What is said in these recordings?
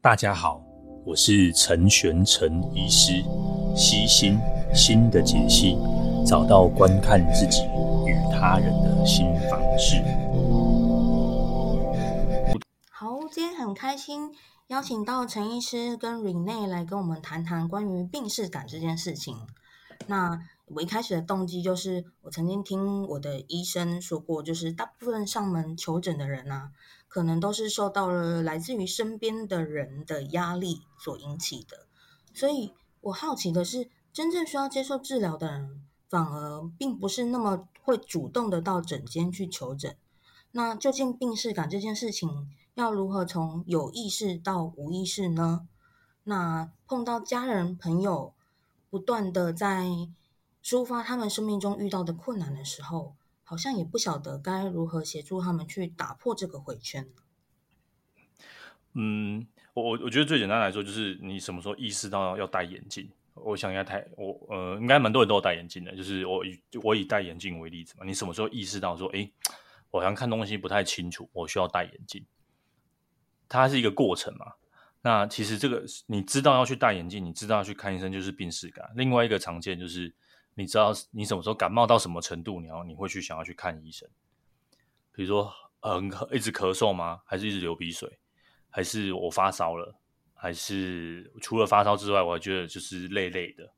大家好，我是陈玄陈医师，悉心心的解析，找到观看自己与他人的新方式。好，今天很开心邀请到陈医师跟 Rene 来跟我们谈谈关于病识感这件事情。那我一开始的动机就是，我曾经听我的医生说过，就是大部分上门求诊的人啊。可能都是受到了来自于身边的人的压力所引起的，所以我好奇的是，真正需要接受治疗的人，反而并不是那么会主动的到诊间去求诊。那究竟病识感这件事情，要如何从有意识到无意识呢？那碰到家人朋友不断的在抒发他们生命中遇到的困难的时候，好像也不晓得该如何协助他们去打破这个回圈。嗯，我我我觉得最简单来说，就是你什么时候意识到要戴眼镜？我想应该太我呃，应该蛮多人都有戴眼镜的。就是我以我以戴眼镜为例子嘛，你什么时候意识到说，哎，我好像看东西不太清楚，我需要戴眼镜？它是一个过程嘛。那其实这个你知道要去戴眼镜，你知道去看医生，就是病史感。另外一个常见就是。你知道你什么时候感冒到什么程度，然后你会去想要去看医生？比如说，嗯，一直咳嗽吗？还是一直流鼻水？还是我发烧了？还是除了发烧之外，我还觉得就是累累的。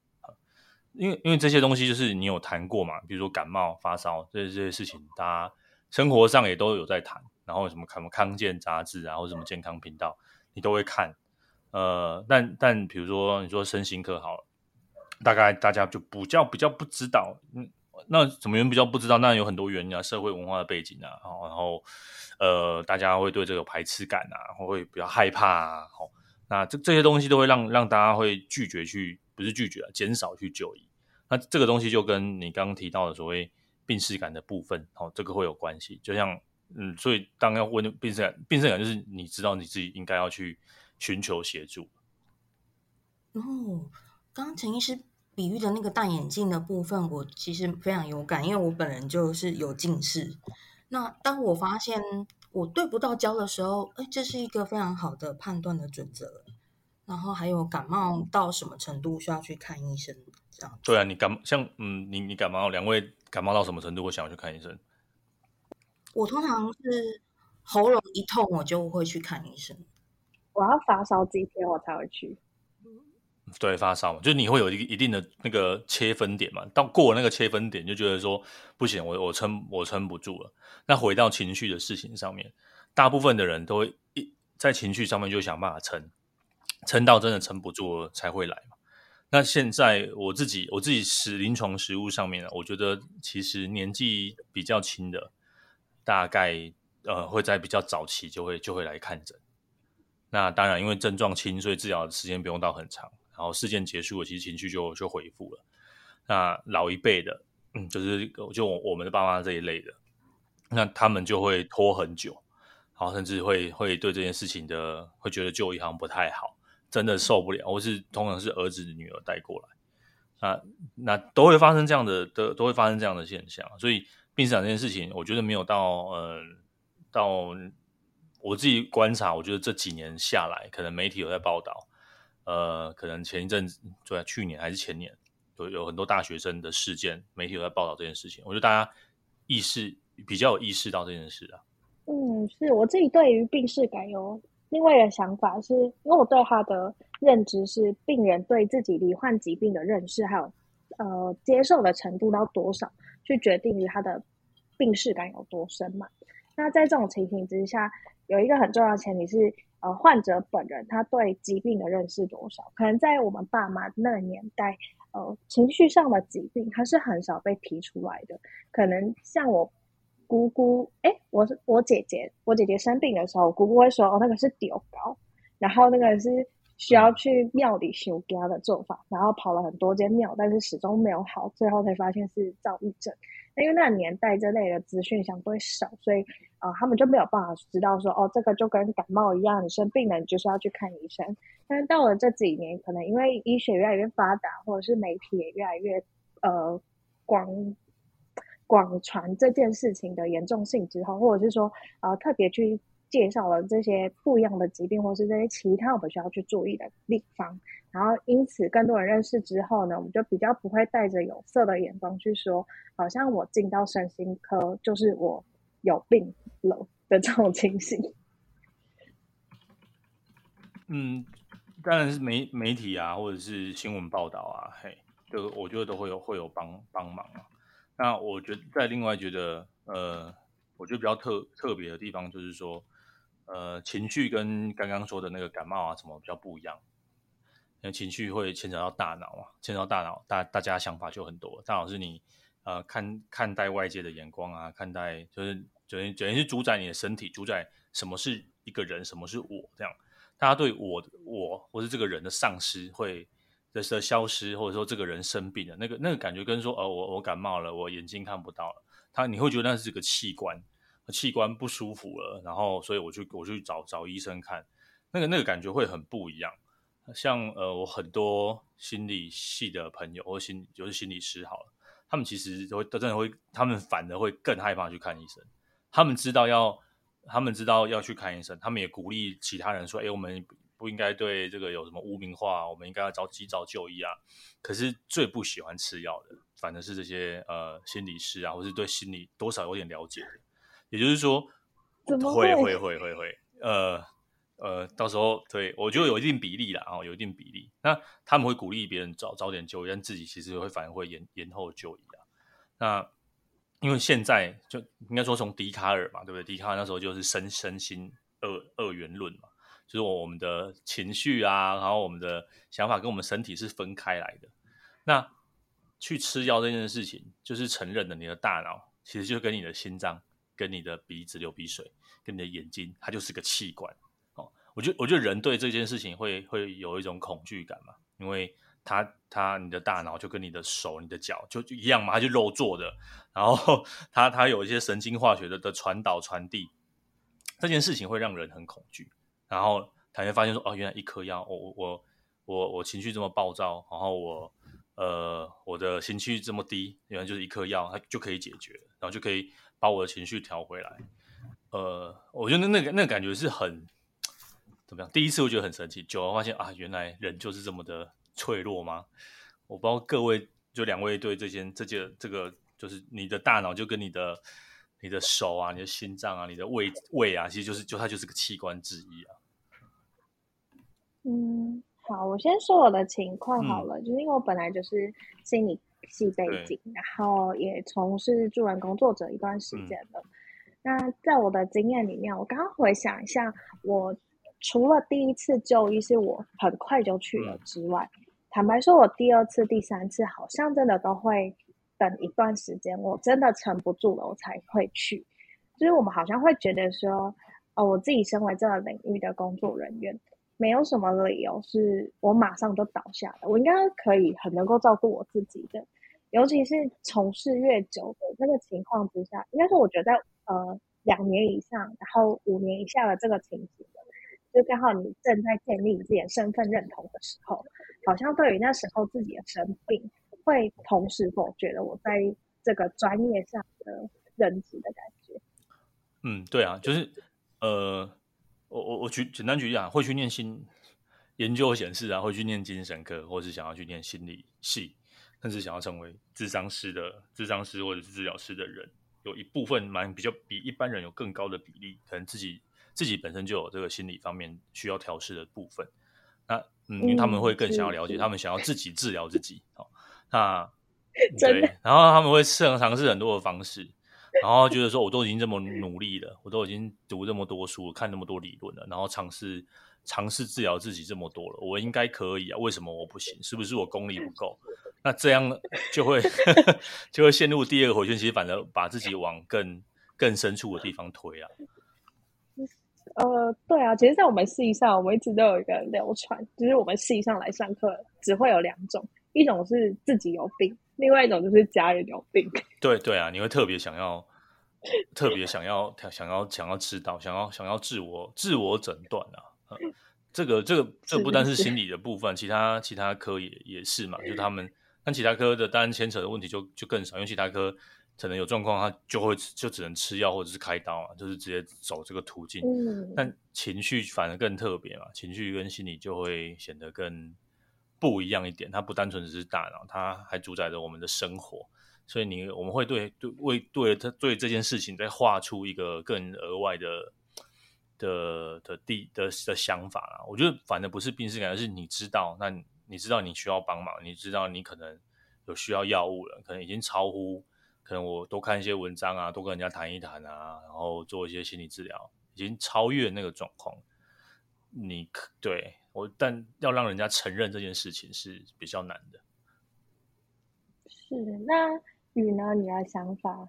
因为因为这些东西就是你有谈过嘛？比如说感冒、发烧这些这些事情，大家生活上也都有在谈。然后什么看康健杂志啊，或什么健康频道，你都会看。呃，但但比如说你说身心科好了。大概大家就比较比较不知道，嗯，那什么原因比较不知道？那有很多原因啊，社会文化的背景啊，哦然后呃，大家会对这个排斥感啊，会比较害怕啊，好，那这这些东西都会让让大家会拒绝去，不是拒绝啊，减少去就医。那这个东西就跟你刚刚提到的所谓病识感的部分，哦，这个会有关系。就像嗯，所以当要问病识感，病识感就是你知道你自己应该要去寻求协助。哦，刚刚陈医师。比喻的那个戴眼镜的部分，我其实非常有感，因为我本人就是有近视。那当我发现我对不到焦的时候，哎，这是一个非常好的判断的准则。然后还有感冒到什么程度需要去看医生，这样。对啊，你感像嗯，你你感冒，两位感冒到什么程度会想要去看医生？我通常是喉咙一痛，我就会去看医生。我要发烧几天，我才会去。对，发烧嘛，就你会有一一定的那个切分点嘛，到过了那个切分点，就觉得说不行，我我撑我撑不住了。那回到情绪的事情上面，大部分的人都会一在情绪上面就想办法撑，撑到真的撑不住了才会来嘛。那现在我自己我自己是临床实务上面呢，我觉得其实年纪比较轻的，大概呃会在比较早期就会就会来看诊。那当然，因为症状轻，所以治疗的时间不用到很长。然后事件结束了，其实情绪就就恢复了。那老一辈的，嗯，就是就我们的爸妈这一类的，那他们就会拖很久，然后甚至会会对这件事情的会觉得就医好像不太好，真的受不了，或是通常是儿子女儿带过来，那那都会发生这样的都都会发生这样的现象。所以病识感这件事情，我觉得没有到呃到我自己观察，我觉得这几年下来，可能媒体有在报道。呃，可能前一阵子，就在去年还是前年，有有很多大学生的事件，媒体有在报道这件事情。我觉得大家意识比较有意识到这件事啊。嗯，是我自己对于病识感有另外一个想法是，因为我对他的认知是病人对自己罹患疾病的认识，还有呃接受的程度到多少，去决定于他的病识感有多深嘛。那在这种情形之下，有一个很重要的前提是。呃，患者本人他对疾病的认识多少？可能在我们爸妈那个年代，呃，情绪上的疾病他是很少被提出来的。可能像我姑姑，哎，我是我姐姐，我姐姐生病的时候，姑姑会说，哦，那个是丢高，然后那个是需要去庙里修家的做法，然后跑了很多间庙，但是始终没有好，最后才发现是躁郁症。因为那个年代这类的资讯相对少，所以啊、呃，他们就没有办法知道说，哦，这个就跟感冒一样，你生病了，你就是要去看医生。但是到了这几年，可能因为医学越来越发达，或者是媒体也越来越呃广广传这件事情的严重性之后，或者是说、呃，特别去介绍了这些不一样的疾病，或是这些其他我们需要去注意的地方。然后因此更多人认识之后呢，我们就比较不会带着有色的眼光去说，好像我进到身心科就是我有病了的这种情形。嗯，当然是媒媒体啊，或者是新闻报道啊，嘿，就我觉得都会有会有帮帮忙啊。那我觉得在另外觉得呃。我觉得比较特特别的地方就是说，呃，情绪跟刚刚说的那个感冒啊什么比较不一样。因为情绪会牵扯到大脑啊，牵扯到大脑，大大家想法就很多。大脑是你呃看看待外界的眼光啊，看待就是等于等于是主宰你的身体，主宰什么是一个人，什么是我这样。大家对我我或是这个人的丧失会的的消失，或者说这个人生病了，那个那个感觉跟说呃我我感冒了，我眼睛看不到了。他你会觉得那是个器官，器官不舒服了，然后所以我就我去找找医生看，那个那个感觉会很不一样。像呃，我很多心理系的朋友或心就是心理师好了，他们其实都会真的会，他们反而会更害怕去看医生。他们知道要他们知道要去看医生，他们也鼓励其他人说：“哎，我们不应该对这个有什么污名化，我们应该要早及早就医啊。”可是最不喜欢吃药的。反正是这些呃心理师啊，或是对心理多少有点了解的，也就是说，会会会会会，呃呃，到时候对我觉得有一定比例啦，哦，有一定比例。那他们会鼓励别人早早点就医，但自己其实会反而会延延后就医啊。那因为现在就应该说从笛卡尔嘛，对不对？笛卡尔那时候就是身身心二二元论嘛，就是我们的情绪啊，然后我们的想法跟我们身体是分开来的。那去吃药这件事情，就是承认了你的大脑其实就跟你的心脏、跟你的鼻子流鼻水、跟你的眼睛，它就是个器官。哦，我觉得，我觉得人对这件事情会会有一种恐惧感嘛，因为他他你的大脑就跟你的手、你的脚就就一样嘛，它就肉做的，然后它它有一些神经化学的的传导传递，这件事情会让人很恐惧。然后他会发现说，哦，原来一颗药，我我我我我情绪这么暴躁，然后我。呃，我的情绪这么低，原来就是一颗药，它就可以解决，然后就可以把我的情绪调回来。呃，我觉得那个那个感觉是很怎么样？第一次我觉得很神奇，久了发现啊，原来人就是这么的脆弱吗？我不知道各位就两位对这件这件这个，就是你的大脑就跟你的你的手啊、你的心脏啊、你的胃胃啊，其实就是就它就是个器官之一啊。嗯。好，我先说我的情况好了，嗯、就是因为我本来就是心理系背景，然后也从事助人工作者一段时间了。嗯、那在我的经验里面，我刚刚回想一下，我除了第一次就医是我很快就去了之外，嗯、坦白说，我第二次、第三次好像真的都会等一段时间，我真的撑不住了，我才会去。就是我们好像会觉得说，哦，我自己身为这个领域的工作人员。没有什么理由是我马上就倒下的，我应该可以很能够照顾我自己的，尤其是从事越久的那个情况之下，应该是我觉得在呃两年以上，然后五年以下的这个情形，就刚好你正在建立自己的身份认同的时候，好像对于那时候自己的生病，会同时否决了我在这个专业上的认知的感觉。嗯，对啊，就是呃。我我我举简单举例啊，会去念心研究显示啊，会去念精神科，或是想要去念心理系，甚至想要成为智商师的智商师或者是治疗师的人，有一部分蛮比较比一般人有更高的比例，可能自己自己本身就有这个心理方面需要调试的部分。那嗯，因为他们会更想要了解，他们想要自己治疗自己。好，那 对，然后他们会试尝试很多的方式。然后觉得说，我都已经这么努力了，我都已经读这么多书，看那么多理论了，然后尝试尝试治疗自己这么多了，我应该可以啊？为什么我不行？是不是我功力不够？那这样就会 就会陷入第二个回圈，其实反而把自己往更更深处的地方推啊。呃，对啊，其实，在我们系上，我们一直都有一个流传，就是我们系上来上课只会有两种，一种是自己有病。另外一种就是家人有病，对对啊，你会特别想要，特别想要，想要想要知道，想要想要自我自我诊断啊，嗯、这个这个这个不单是心理的部分，其他其他科也也是嘛，就是他们，但其他科的当然牵扯的问题就就更少，因为其他科可能有状况，他就会就只能吃药或者是开刀啊，就是直接走这个途径。嗯，但情绪反而更特别嘛，情绪跟心理就会显得更不一样一点。它不单纯只是大脑，它还主宰着我们的生活。所以你我们会对对为对它对这件事情再画出一个更额外的的的地的的，的想法啦。我觉得反正不是病识感，而是你知道，那你知道你需要帮忙，你知道你可能有需要药物了，可能已经超乎，可能我多看一些文章啊，多跟人家谈一谈啊，然后做一些心理治疗，已经超越那个状况。你可对我，但要让人家承认这件事情是比较难的。是那。雨呢？你的想法？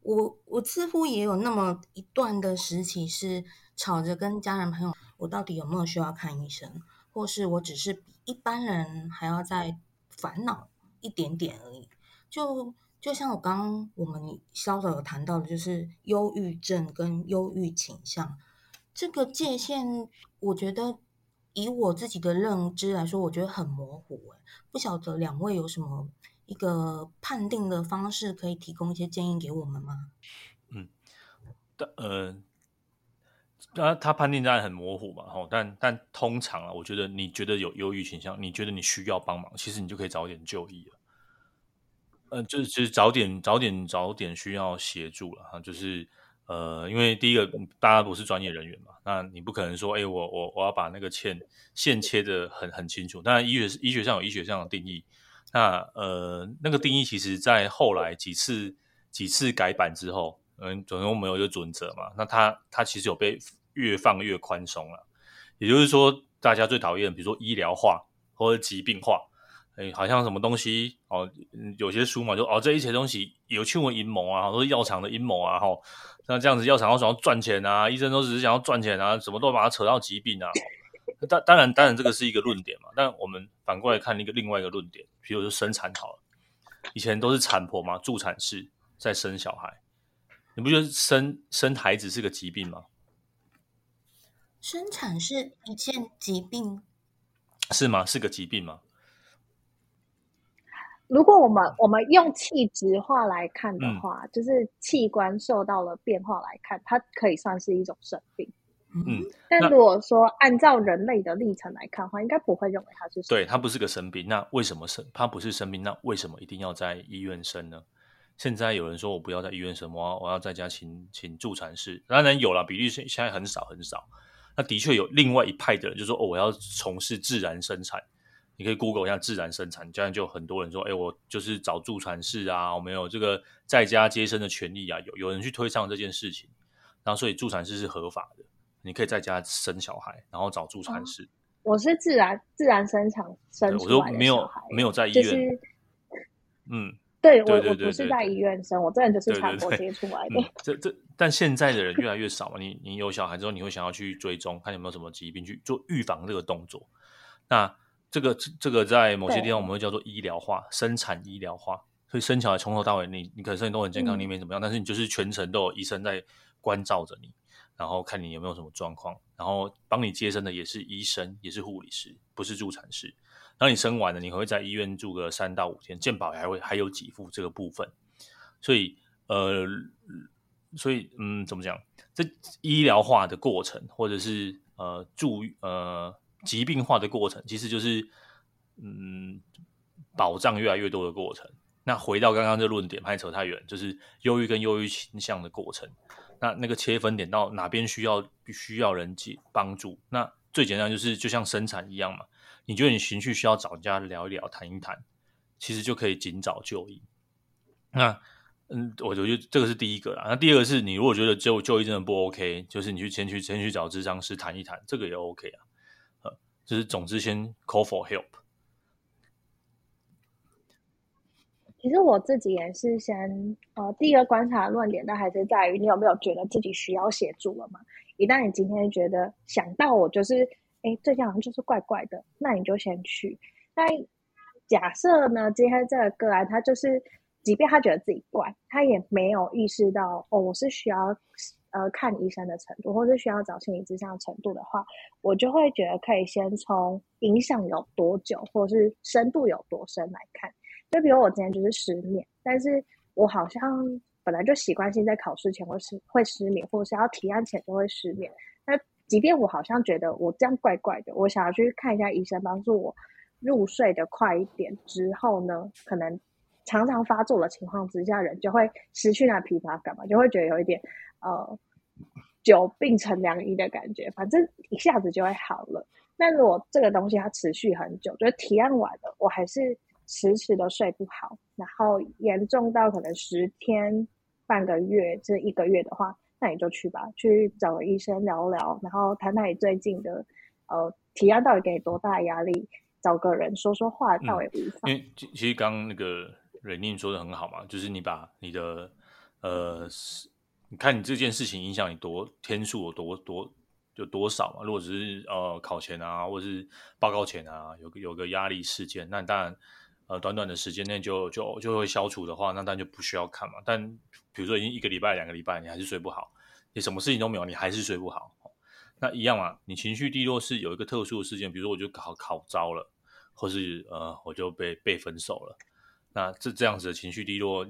我我似乎也有那么一段的时期是吵着跟家人朋友，我到底有没有需要看医生，或是我只是比一般人还要再烦恼一点点而已。就就像我刚刚我们稍早有谈到的，就是忧郁症跟忧郁倾向这个界限，我觉得以我自己的认知来说，我觉得很模糊。不晓得两位有什么？一个判定的方式，可以提供一些建议给我们吗？嗯，但呃，他他判定当然很模糊嘛，吼，但但通常啊，我觉得你觉得有忧郁倾向，你觉得你需要帮忙，其实你就可以早点就医了。嗯、就是就是早点早点早点需要协助了哈，就是呃，因为第一个大家不是专业人员嘛，那你不可能说，哎、我我我要把那个线线切的很很清楚，当然医学医学上有医学上的定义。那呃，那个定义其实，在后来几次几次改版之后，嗯，总共没有一个准则嘛。那它它其实有被越放越宽松了。也就是说，大家最讨厌，比如说医疗化或者疾病化，哎，好像什么东西哦，有些书嘛，就哦，这一切东西有去过阴谋啊，都是药厂的阴谋啊，吼，那这样子药厂要想要赚钱啊，医生都只是想要赚钱啊，什么都把它扯到疾病啊。当当然，当然，这个是一个论点嘛。但我们反过来看一个另外一个论点，比如说生产好了，以前都是产婆嘛，助产士在生小孩，你不觉得生生孩子是个疾病吗？生产是一件疾病，是吗？是个疾病吗？如果我们我们用气质化来看的话，嗯，就是器官受到了变化来看，它可以算是一种生病。嗯，但如果说按照人类的历程来看的话，应该不会认为它是。对，它不是个生病。那为什么生？它不是生病，那为什么一定要在医院生呢？现在有人说我不要在医院生，我要我要在家请请助产士。当然有了，比例现现在很少很少。那的确有另外一派的人，就说哦，我要从事自然生产。你可以 Google 一下自然生产，这样就很多人说，哎，我就是找助产士啊，我没有这个在家接生的权利啊。有有人去推倡这件事情，然后所以助产士是合法的。你可以在家生小孩，然后找助产士。哦、我是自然自然生产生出来的，我说没有没有在医院。就是、嗯，对，我我不是在医院生，我真的就是产婆接出来的。这这，但现在的人越来越少嘛。你你有小孩之后，你会想要去追踪，看有没有什么疾病，去做预防这个动作。那这个这个在某些地方我们会叫做医疗化，生产医疗化。所以生小孩从头到尾，你你可能身体都很健康，嗯、你没怎么样，但是你就是全程都有医生在关照着你。然后看你有没有什么状况，然后帮你接生的也是医生，也是护理师，不是助产师。然后你生完了，你会在医院住个三到五天，健保还会还有给付这个部分。所以呃，所以嗯，怎么讲？这医疗化的过程，或者是呃住呃疾病化的过程，其实就是嗯保障越来越多的过程。那回到刚刚这论点，还扯太远，就是忧郁跟忧郁倾向的过程。那那个切分点到哪边需要需要人接帮助？那最简单就是就像生产一样嘛。你觉得你情绪需要找人家聊一聊、谈一谈，其实就可以尽早就医。那嗯，我觉得这个是第一个啦。那第二个是你如果觉得就就医真的不 OK，就是你去先去先去找咨商师谈一谈，这个也 OK 啊。就是总之先 call for help。其实我自己也是先，呃，第一个观察的论点，但还是在于你有没有觉得自己需要协助了嘛？一旦你今天觉得想到我就是，哎，这样好像就是怪怪的，那你就先去。那假设呢，今天这个个案他就是，即便他觉得自己怪，他也没有意识到哦，我是需要呃看医生的程度，或是需要找心理咨商的程度的话，我就会觉得可以先从影响有多久，或是深度有多深来看。就比如我今天就是失眠，但是我好像本来就习惯性在考试前会失会失眠，或是要提案前就会失眠。那即便我好像觉得我这样怪怪的，我想要去看一下医生，帮助我入睡的快一点之后呢，可能常常发作的情况之下，人就会失去那疲乏感嘛，就会觉得有一点呃久病成良医的感觉，反正一下子就会好了。那如果这个东西它持续很久，就是提案完了，我还是迟迟的睡不好，然后严重到可能十天、半个月，这一个月的话，那你就去吧，去找个医生聊聊，然后谈谈你最近的呃提案到底给你多大压力，找个人说说话，倒也无妨。因为其实刚刚那个瑞宁说的很好嘛，就是你把你的呃，你看你这件事情影响你多天数有多多。就多少嘛？如果只是呃考前啊，或者是报告前啊，有个有个压力事件，那当然呃短短的时间内就就就会消除的话，那当然就不需要看嘛。但比如说已经一个礼拜、两个礼拜，你还是睡不好，你什么事情都没有，你还是睡不好，那一样嘛。你情绪低落是有一个特殊的事件，比如说我就考考糟了，或是呃我就被被分手了，那这这样子的情绪低落，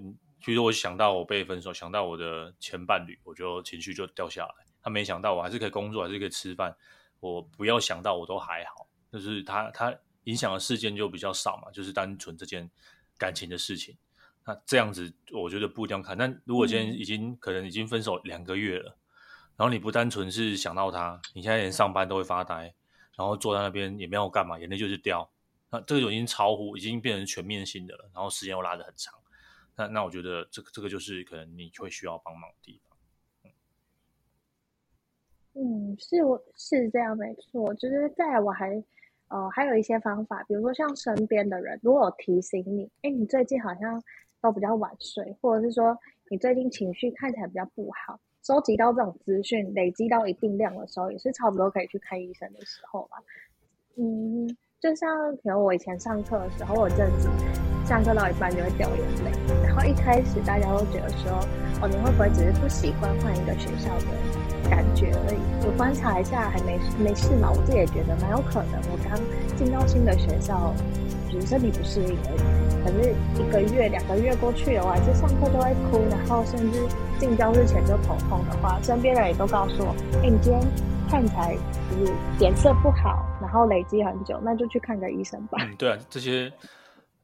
比如说我想到我被分手，想到我的前伴侣，我就情绪就掉下来。他没想到我还是可以工作，还是可以吃饭。我不要想到我都还好，就是他他影响的事件就比较少嘛，就是单纯这件感情的事情。那这样子我觉得不一定要看。但如果今天已经、嗯、可能已经分手两个月了，然后你不单纯是想到他，你现在连上班都会发呆，然后坐在那边也没有干嘛，眼泪就是掉。那这个就已经超乎，已经变成全面性的了，然后时间又拉得很长。那那我觉得这个这个就是可能你会需要帮忙的地方。嗯，是我是这样没错，就是再来我还呃还有一些方法，比如说像身边的人如果有提醒你，哎，你最近好像都比较晚睡，或者是说你最近情绪看起来比较不好，收集到这种资讯累积到一定量的时候，也是差不多可以去看医生的时候吧。嗯，就像可能我以前上课的时候，我阵子上课到一半就会掉眼泪，然后一开始大家都觉得说，哦，你会不会只是不习惯换一个学校的？感觉而已，我观察一下，还没没事嘛。我自己也觉得蛮有可能，我刚进到新的学校，只是身体不适应而已。可是一个月、两个月过去了，我还是上课都会哭，然后甚至进教室前就头痛的话，身边人也都告诉我：“哎，你今天看起来就是脸色不好，然后累积很久，那就去看个医生吧。”嗯，对啊，这些